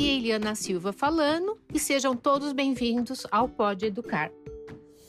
Aqui é Eliana Silva falando e sejam todos bem-vindos ao Pode Educar.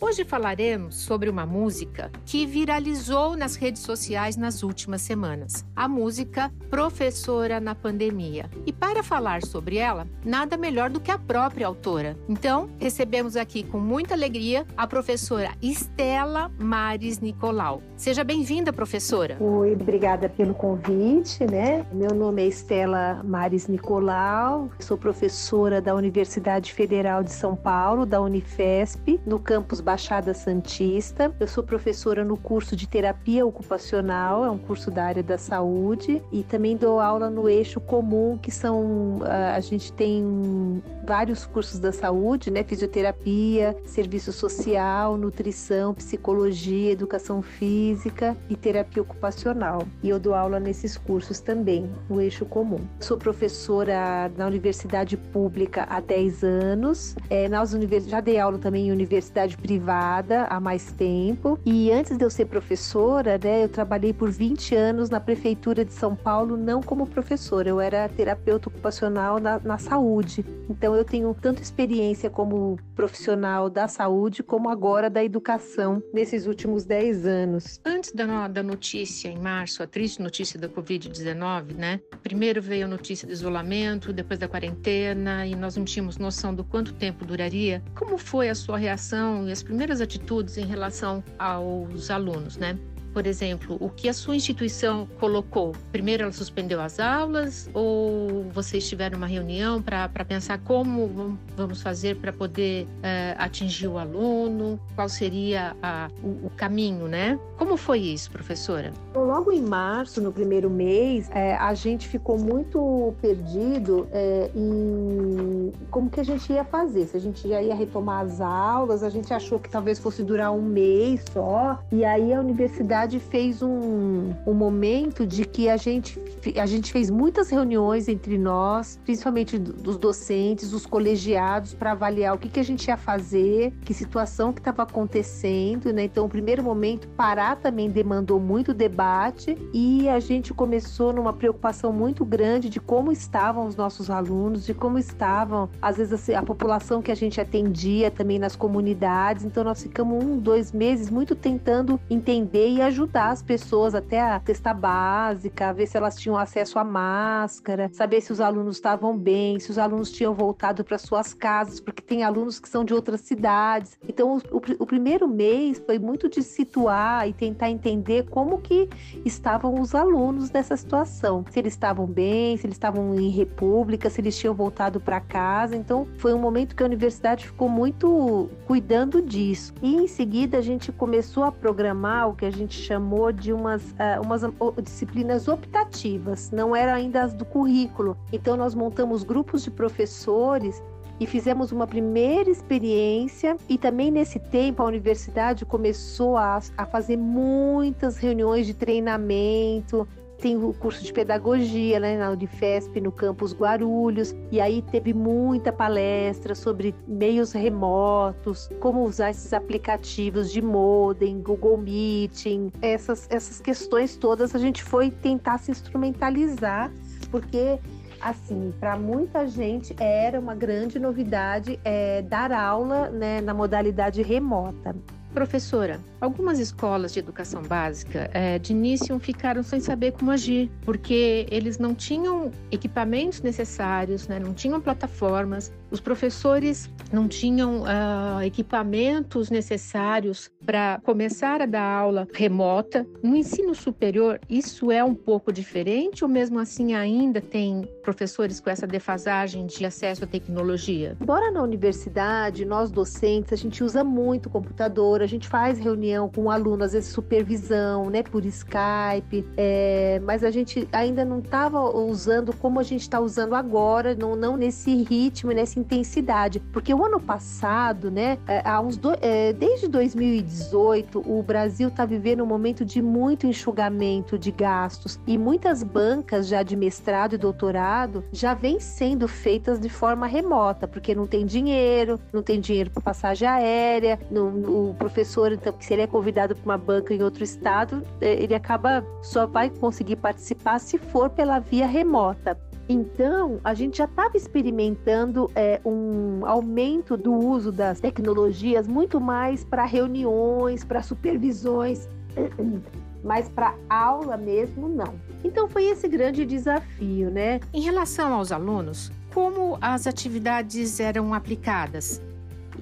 Hoje falaremos sobre uma música que viralizou nas redes sociais nas últimas semanas. A música Professora na Pandemia. E para falar sobre ela, nada melhor do que a própria autora. Então, recebemos aqui com muita alegria a professora Estela Mares Nicolau. Seja bem-vinda, professora. Oi, obrigada pelo convite, né? Meu nome é Estela Mares Nicolau, sou professora da Universidade Federal de São Paulo, da Unifesp, no campus Baixada Santista. Eu sou professora no curso de terapia ocupacional, é um curso da área da saúde, e também dou aula no eixo comum, que são ah, a gente tem vários cursos da saúde, né? Fisioterapia, serviço social, nutrição, psicologia, educação física e terapia ocupacional. E eu dou aula nesses cursos também, no eixo comum. Sou professora na universidade pública há 10 anos. É, nas univers... Já dei aula também em universidade privada há mais tempo. E antes de eu ser professora, né, eu trabalhei por 20 anos na prefeitura de São Paulo, não como professora, eu era terapeuta ocupacional na, na saúde. Então eu tenho tanta experiência como profissional da saúde, como agora da educação nesses últimos 10 anos. Antes da, da notícia em março, a triste notícia da Covid-19, né? Primeiro veio a notícia do isolamento, depois da quarentena, e nós não tínhamos noção do quanto tempo duraria. Como foi a sua reação e as primeiras atitudes em relação aos alunos, né? Por exemplo, o que a sua instituição colocou? Primeiro ela suspendeu as aulas ou vocês tiveram uma reunião para pensar como vamos fazer para poder uh, atingir o aluno? Qual seria a, o, o, caminho, né? Como foi isso, professora? Logo em março, no primeiro mês, é, a gente ficou muito perdido é, em como que a gente ia fazer. Se a gente já ia retomar as aulas, a gente achou que talvez fosse durar um mês só. E aí a universidade verdade, fez um, um momento de que a gente, a gente fez muitas reuniões entre nós, principalmente dos docentes, dos colegiados, para avaliar o que, que a gente ia fazer, que situação que estava acontecendo, né? Então, o primeiro momento, parar também demandou muito debate e a gente começou numa preocupação muito grande de como estavam os nossos alunos, de como estavam, às vezes, assim, a população que a gente atendia também nas comunidades. Então, nós ficamos um, dois meses muito tentando entender e ajudar as pessoas até a testar básica, ver se elas tinham acesso à máscara, saber se os alunos estavam bem, se os alunos tinham voltado para suas casas, porque tem alunos que são de outras cidades. Então, o, o, o primeiro mês foi muito de situar e tentar entender como que estavam os alunos nessa situação. Se eles estavam bem, se eles estavam em república, se eles tinham voltado para casa. Então, foi um momento que a universidade ficou muito cuidando disso. E em seguida a gente começou a programar o que a gente chamou de umas, uh, umas disciplinas optativas, não eram ainda as do currículo. Então, nós montamos grupos de professores e fizemos uma primeira experiência e também nesse tempo a universidade começou a, a fazer muitas reuniões de treinamento, tem o curso de pedagogia né, na Unifesp, no campus Guarulhos, e aí teve muita palestra sobre meios remotos, como usar esses aplicativos de modem, Google Meeting, essas, essas questões todas a gente foi tentar se instrumentalizar, porque assim, para muita gente era uma grande novidade é, dar aula né, na modalidade remota. Professora, algumas escolas de educação básica é, de início ficaram sem saber como agir, porque eles não tinham equipamentos necessários, né, não tinham plataformas, os professores não tinham uh, equipamentos necessários para começar a dar aula remota. No ensino superior, isso é um pouco diferente ou mesmo assim ainda tem professores com essa defasagem de acesso à tecnologia? Embora na universidade, nós docentes, a gente usa muito computador, a gente faz reunião com o aluno, às vezes supervisão, né, por Skype, é, mas a gente ainda não estava usando como a gente está usando agora, não, não nesse ritmo, nesse intensidade. Porque o ano passado, né, é, há uns do, é, desde 2018, o Brasil está vivendo um momento de muito enxugamento de gastos e muitas bancas já de mestrado e doutorado já vêm sendo feitas de forma remota, porque não tem dinheiro, não tem dinheiro para passagem aérea, o professor, então, se ele é convidado para uma banca em outro estado, é, ele acaba só vai conseguir participar se for pela via remota. Então, a gente já estava experimentando é, um aumento do uso das tecnologias muito mais para reuniões, para supervisões, mas para aula mesmo não. Então foi esse grande desafio, né? Em relação aos alunos, como as atividades eram aplicadas?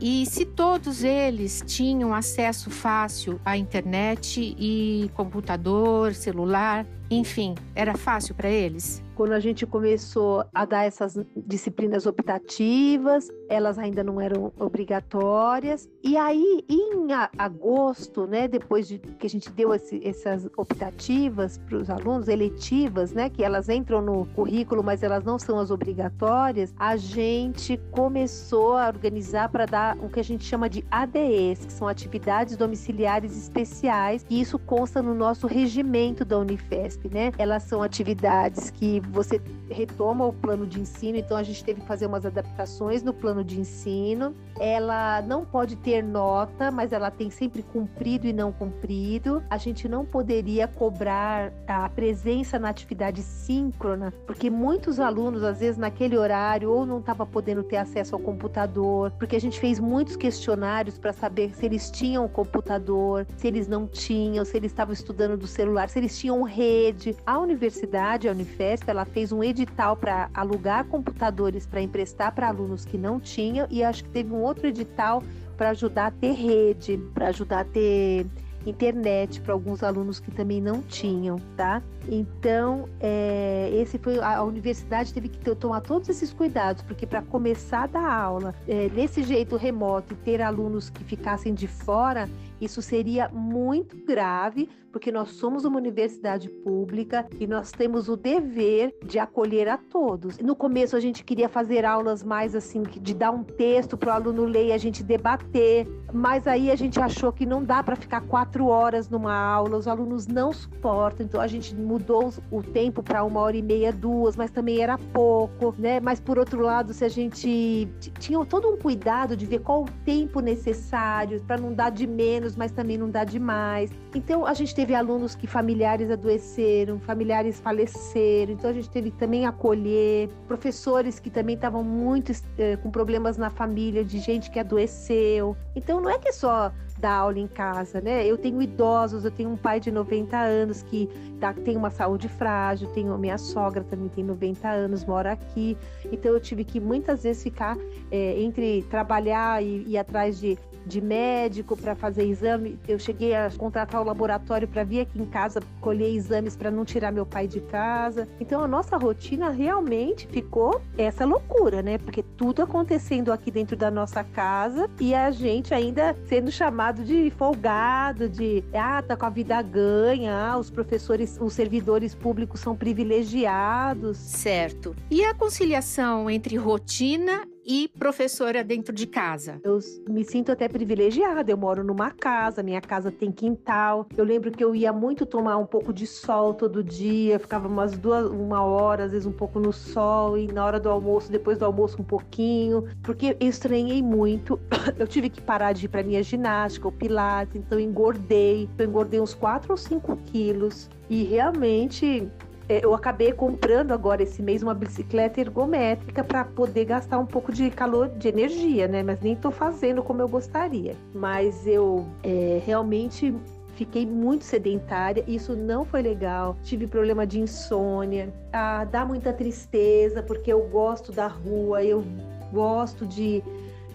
E se todos eles tinham acesso fácil à internet e computador, celular, enfim, era fácil para eles? quando a gente começou a dar essas disciplinas optativas, elas ainda não eram obrigatórias. E aí, em agosto, né, depois de que a gente deu esse, essas optativas para os alunos, eletivas, né, que elas entram no currículo, mas elas não são as obrigatórias, a gente começou a organizar para dar o que a gente chama de ADEs, que são atividades domiciliares especiais, e isso consta no nosso regimento da Unifesp, né? Elas são atividades que você retoma o plano de ensino, então a gente teve que fazer umas adaptações no plano de ensino. Ela não pode ter nota, mas ela tem sempre cumprido e não cumprido. A gente não poderia cobrar a presença na atividade síncrona, porque muitos alunos, às vezes, naquele horário, ou não estava podendo ter acesso ao computador, porque a gente fez muitos questionários para saber se eles tinham o computador, se eles não tinham, se eles estavam estudando do celular, se eles tinham rede. A universidade, a Unifesp, ela fez um edital para alugar computadores para emprestar para alunos que não tinham e acho que teve um outro edital para ajudar a ter rede, para ajudar a ter internet para alguns alunos que também não tinham, tá? Então, é, esse foi a, a, universidade teve que tomar todos esses cuidados, porque para começar a dar aula é, desse jeito remoto e ter alunos que ficassem de fora, isso seria muito grave, porque nós somos uma universidade pública e nós temos o dever de acolher a todos. No começo a gente queria fazer aulas mais assim, de dar um texto para o aluno ler e a gente debater, mas aí a gente achou que não dá para ficar quatro horas numa aula, os alunos não suportam, então a gente mudou o tempo para uma hora e meia, duas, mas também era pouco, né? Mas por outro lado, se a gente tinha todo um cuidado de ver qual o tempo necessário para não dar de menos, mas também não dar de mais. Então a gente teve alunos que familiares adoeceram, familiares faleceram, então a gente teve também acolher professores que também estavam muito eh, com problemas na família de gente que adoeceu. Então não é que é só dar aula em casa, né? Eu tenho idosos, eu tenho um pai de 90 anos que tá, tem uma saúde frágil, tenho minha sogra também tem 90 anos, mora aqui. Então eu tive que muitas vezes ficar é, entre trabalhar e ir atrás de de médico para fazer exame. Eu cheguei a contratar o laboratório para vir aqui em casa colher exames para não tirar meu pai de casa. Então a nossa rotina realmente ficou essa loucura, né? Porque tudo acontecendo aqui dentro da nossa casa e a gente ainda sendo chamado de folgado, de ah, tá com a vida ganha, ah, os professores, os servidores públicos são privilegiados. Certo. E a conciliação entre rotina e professora dentro de casa? Eu me sinto até privilegiada. Eu moro numa casa, minha casa tem quintal. Eu lembro que eu ia muito tomar um pouco de sol todo dia, ficava umas duas, uma hora, às vezes um pouco no sol, e na hora do almoço, depois do almoço, um pouquinho, porque eu estranhei muito. Eu tive que parar de ir para minha ginástica, o pilates, então engordei. Eu engordei uns 4 ou 5 quilos. E realmente eu acabei comprando agora esse mês uma bicicleta ergométrica para poder gastar um pouco de calor, de energia, né? Mas nem estou fazendo como eu gostaria. Mas eu é, realmente fiquei muito sedentária, isso não foi legal. Tive problema de insônia, ah, dá muita tristeza porque eu gosto da rua, eu gosto de,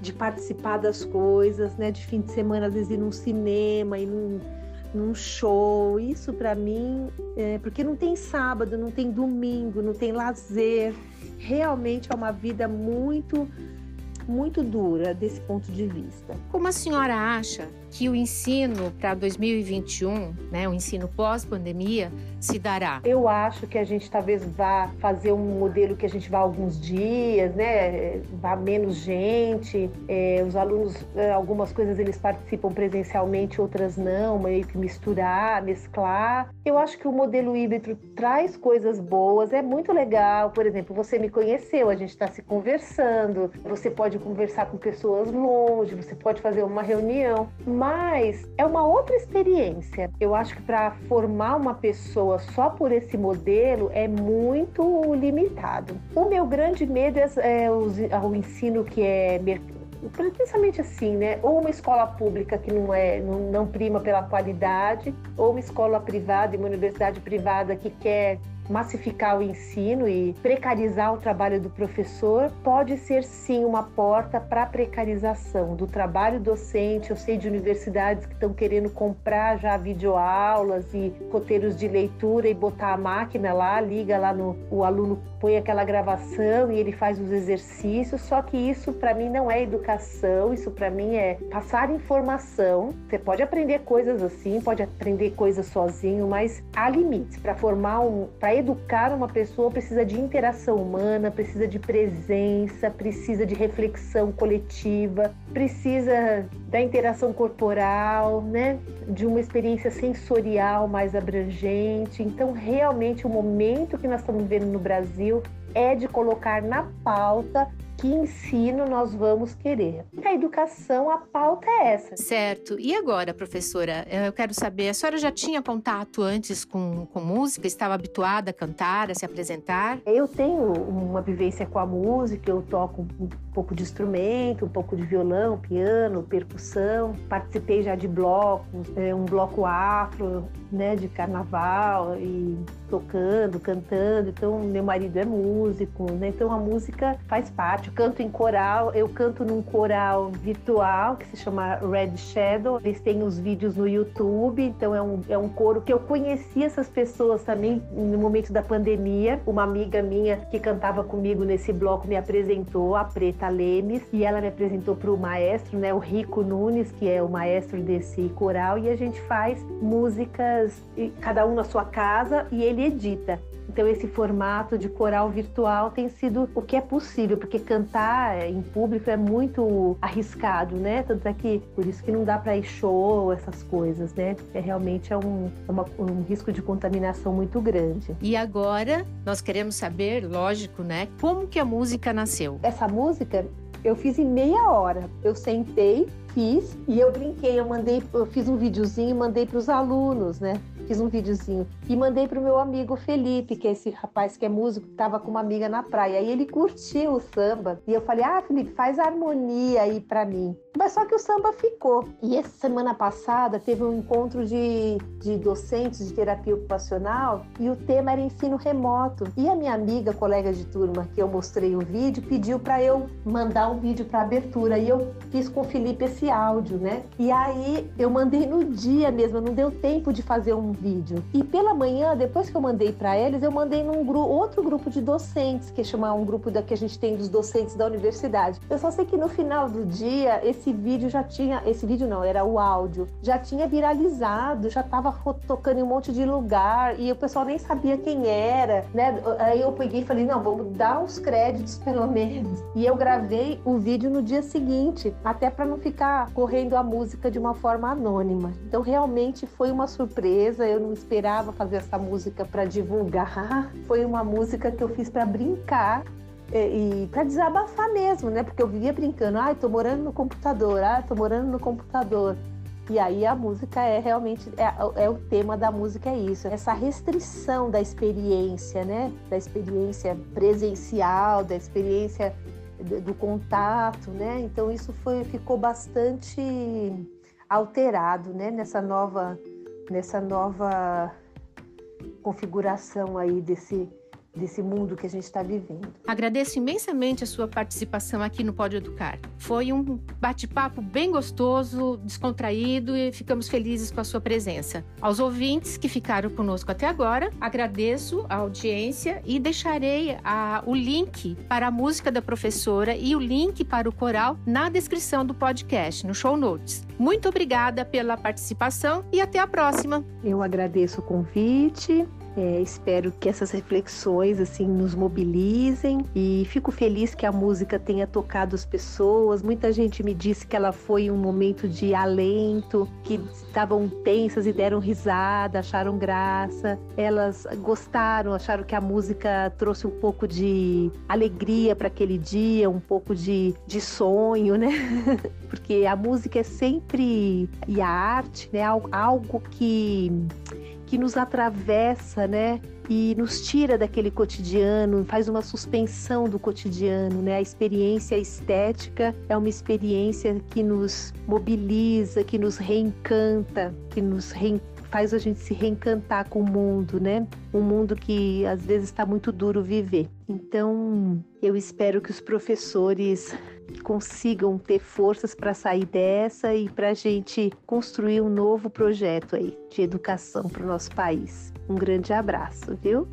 de participar das coisas, né? De fim de semana, às vezes ir num cinema, ir num num show. Isso para mim, é, porque não tem sábado, não tem domingo, não tem lazer. Realmente é uma vida muito, muito dura desse ponto de vista. Como a senhora acha que o ensino para 2021, né, o ensino pós-pandemia, se dará? Eu acho que a gente talvez vá fazer um modelo que a gente vá alguns dias, né, vá menos gente. É, os alunos, é, algumas coisas eles participam presencialmente, outras não, meio que misturar, mesclar. Eu acho que o modelo híbrido traz coisas boas, é muito legal. Por exemplo, você me conheceu, a gente está se conversando. Você pode conversar com pessoas longe, você pode fazer uma reunião Mas é uma outra experiência. Eu acho que para formar uma pessoa só por esse modelo é muito limitado. O meu grande medo é, é o, o ensino que é principalmente assim, né? Ou uma escola pública que não é, não, não prima pela qualidade, ou uma escola privada e uma universidade privada que quer massificar o ensino e precarizar o trabalho do professor pode ser sim uma porta para a precarização do trabalho docente. Eu sei de universidades que estão querendo comprar já videoaulas e roteiros de leitura e botar a máquina lá, liga lá no o aluno põe aquela gravação e ele faz os exercícios. Só que isso para mim não é educação, isso para mim é passar informação. Você pode aprender coisas assim, pode aprender coisas sozinho, mas há limites para formar um, para educar uma pessoa precisa de interação humana, precisa de presença, precisa de reflexão coletiva, precisa da interação corporal, né? De uma experiência sensorial mais abrangente. Então, realmente, o momento que nós estamos vivendo no Brasil é de colocar na pauta que ensino nós vamos querer. A educação, a pauta é essa. Certo. E agora, professora, eu quero saber, a senhora já tinha contato antes com, com música? Estava habituada a cantar, a se apresentar? Eu tenho uma vivência com a música, eu toco um pouco de instrumento, um pouco de violão, piano, percussão. Participei já de blocos, é, um bloco afro, né, de carnaval e tocando, cantando. Então, meu marido é músico, né? Então a música faz parte canto em coral, eu canto num coral virtual que se chama Red Shadow. Eles têm os vídeos no YouTube, então é um, é um coro que eu conheci essas pessoas também no momento da pandemia. Uma amiga minha que cantava comigo nesse bloco me apresentou, a Preta Lemes, e ela me apresentou para o maestro, né, o Rico Nunes, que é o maestro desse coral, e a gente faz músicas, cada um na sua casa, e ele edita. Então, esse formato de coral virtual tem sido o que é possível, porque cantar em público é muito arriscado, né? Tanto é que por isso que não dá para ir show, essas coisas, né? É realmente é um, é uma, um risco de contaminação muito grande. E agora nós queremos saber, lógico, né? Como que a música nasceu? Essa música eu fiz em meia hora. Eu sentei, fiz e eu brinquei. Eu mandei, eu fiz um videozinho e mandei para os alunos, né? fiz um videozinho e mandei pro meu amigo Felipe, que é esse rapaz que é músico, que tava com uma amiga na praia. E ele curtiu o samba. E eu falei: "Ah, Felipe, faz harmonia aí para mim". Mas só que o samba ficou. E essa semana passada teve um encontro de, de docentes de terapia ocupacional e o tema era ensino remoto. E a minha amiga, colega de turma, que eu mostrei o vídeo, pediu para eu mandar um vídeo para abertura. E eu fiz com o Felipe esse áudio, né? E aí eu mandei no dia mesmo, não deu tempo de fazer um vídeo. E pela manhã, depois que eu mandei para eles, eu mandei num grupo, outro grupo de docentes, que chama um grupo da que a gente tem dos docentes da universidade. Eu só sei que no final do dia, esse vídeo já tinha, esse vídeo não, era o áudio, já tinha viralizado, já tava tocando em um monte de lugar e o pessoal nem sabia quem era, né? Aí eu peguei e falei, não, vamos dar uns créditos pelo menos. E eu gravei o vídeo no dia seguinte, até para não ficar correndo a música de uma forma anônima. Então realmente foi uma surpresa eu não esperava fazer essa música para divulgar. Foi uma música que eu fiz para brincar e, e para desabafar mesmo, né? Porque eu vivia brincando, ah, tô morando no computador, ah, tô morando no computador. E aí a música é realmente é, é, o tema da música é isso, essa restrição da experiência, né? Da experiência presencial, da experiência do, do contato, né? Então isso foi ficou bastante alterado, né? Nessa nova nessa nova configuração aí desse desse mundo que a gente está vivendo. Agradeço imensamente a sua participação aqui no Pode Educar. Foi um bate-papo bem gostoso, descontraído e ficamos felizes com a sua presença. Aos ouvintes que ficaram conosco até agora, agradeço a audiência e deixarei a, o link para a música da professora e o link para o coral na descrição do podcast, no show notes. Muito obrigada pela participação e até a próxima. Eu agradeço o convite É, espero que essas reflexões assim nos mobilizem e fico feliz que a música tenha tocado as pessoas. Muita gente me disse que ela foi um momento de alento, que estavam tensas e deram risada, acharam graça. Elas gostaram, acharam que a música trouxe um pouco de alegria para aquele dia, um pouco de, de sonho, né? Porque a música é sempre e a arte, né, algo que que nos atravessa, né? E nos tira daquele cotidiano, faz uma suspensão do cotidiano, né? A experiência estética é uma experiência que nos mobiliza, que nos reencanta, que nos reencanta faz a gente se reencantar com o mundo, né? Um mundo que às vezes está muito duro viver. Então, eu espero que os professores consigam ter forças para sair dessa e para a gente construir um novo projeto aí de educação para o nosso país. Um grande abraço, viu?